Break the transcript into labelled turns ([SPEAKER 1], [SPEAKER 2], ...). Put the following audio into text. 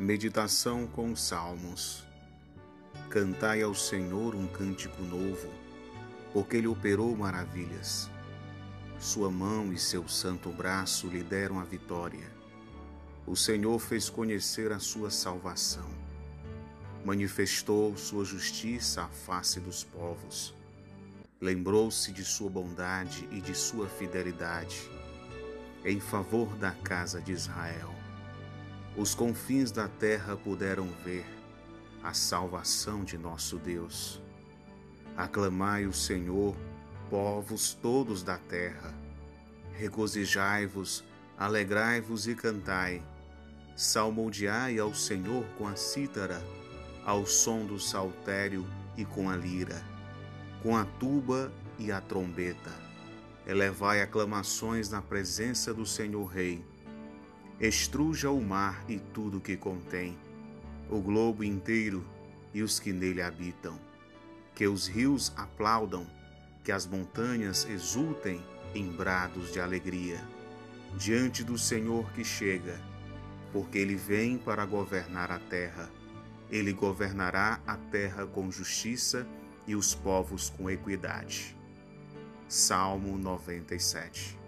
[SPEAKER 1] Meditação com os Salmos. Cantai ao Senhor um cântico novo, porque Ele operou maravilhas. Sua mão e seu santo braço lhe deram a vitória. O Senhor fez conhecer a sua salvação. Manifestou sua justiça à face dos povos. Lembrou-se de sua bondade e de sua fidelidade em favor da casa de Israel os confins da terra puderam ver a salvação de nosso Deus. Aclamai o Senhor, povos todos da terra. Regozijai-vos, alegrai-vos e cantai. Salmodiai ao Senhor com a cítara, ao som do saltério e com a lira, com a tuba e a trombeta. Elevai aclamações na presença do Senhor Rei Estruja o mar e tudo que contém, o globo inteiro e os que nele habitam. Que os rios aplaudam, que as montanhas exultem em brados de alegria, diante do Senhor que chega, porque ele vem para governar a terra. Ele governará a terra com justiça e os povos com equidade. Salmo 97